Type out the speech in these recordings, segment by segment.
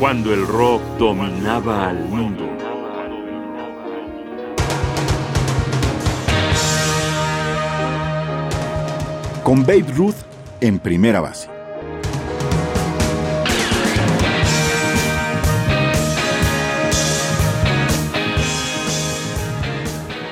cuando el rock dominaba al mundo. Con Babe Ruth en primera base.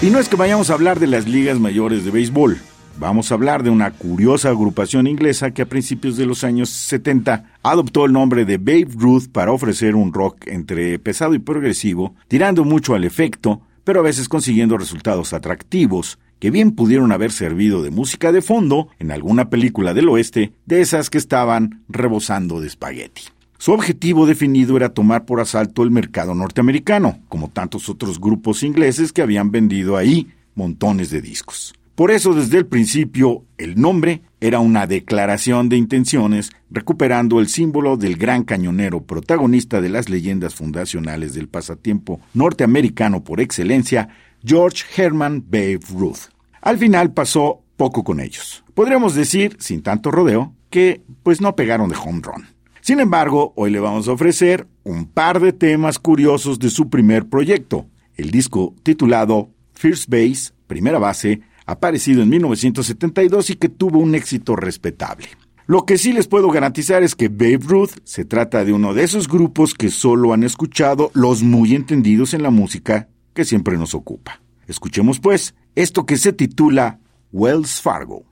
Y no es que vayamos a hablar de las ligas mayores de béisbol. Vamos a hablar de una curiosa agrupación inglesa que a principios de los años 70 adoptó el nombre de Babe Ruth para ofrecer un rock entre pesado y progresivo, tirando mucho al efecto, pero a veces consiguiendo resultados atractivos, que bien pudieron haber servido de música de fondo en alguna película del oeste, de esas que estaban rebosando de espagueti. Su objetivo definido era tomar por asalto el mercado norteamericano, como tantos otros grupos ingleses que habían vendido ahí montones de discos. Por eso desde el principio el nombre era una declaración de intenciones recuperando el símbolo del gran cañonero protagonista de las leyendas fundacionales del pasatiempo norteamericano por excelencia, George Herman Babe Ruth. Al final pasó poco con ellos. Podríamos decir, sin tanto rodeo, que pues no pegaron de home run. Sin embargo, hoy le vamos a ofrecer un par de temas curiosos de su primer proyecto, el disco titulado First Base, primera base, aparecido en 1972 y que tuvo un éxito respetable. Lo que sí les puedo garantizar es que Babe Ruth se trata de uno de esos grupos que solo han escuchado los muy entendidos en la música que siempre nos ocupa. Escuchemos pues esto que se titula Wells Fargo.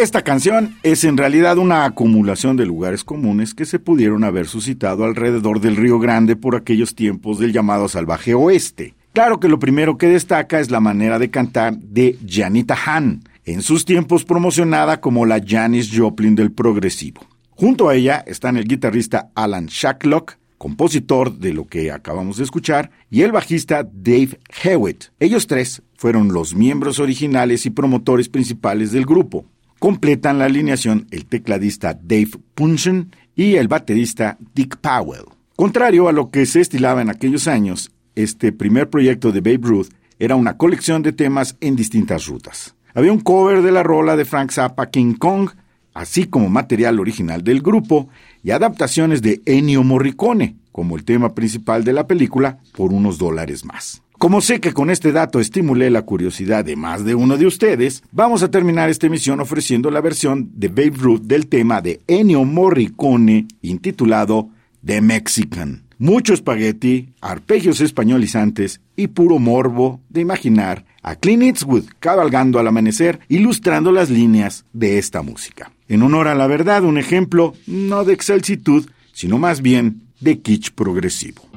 Esta canción es en realidad una acumulación de lugares comunes que se pudieron haber suscitado alrededor del Río Grande por aquellos tiempos del llamado salvaje oeste. Claro que lo primero que destaca es la manera de cantar de Janita Han, en sus tiempos promocionada como la Janis Joplin del progresivo. Junto a ella están el guitarrista Alan Shacklock, compositor de lo que acabamos de escuchar, y el bajista Dave Hewitt. Ellos tres fueron los miembros originales y promotores principales del grupo. Completan la alineación el tecladista Dave Punchen y el baterista Dick Powell. Contrario a lo que se estilaba en aquellos años, este primer proyecto de Babe Ruth era una colección de temas en distintas rutas. Había un cover de la rola de Frank Zappa King Kong, así como material original del grupo y adaptaciones de Ennio Morricone, como el tema principal de la película, por unos dólares más. Como sé que con este dato estimulé la curiosidad de más de uno de ustedes, vamos a terminar esta emisión ofreciendo la versión de Babe Ruth del tema de Ennio Morricone intitulado The Mexican mucho espagueti, arpegios españolizantes y puro morbo de imaginar a Clint Eastwood cabalgando al amanecer ilustrando las líneas de esta música. En honor a la verdad, un ejemplo no de excelsitud, sino más bien de kitsch progresivo.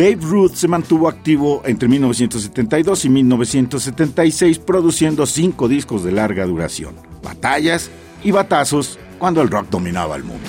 Babe Ruth se mantuvo activo entre 1972 y 1976 produciendo cinco discos de larga duración, batallas y batazos cuando el rock dominaba el mundo.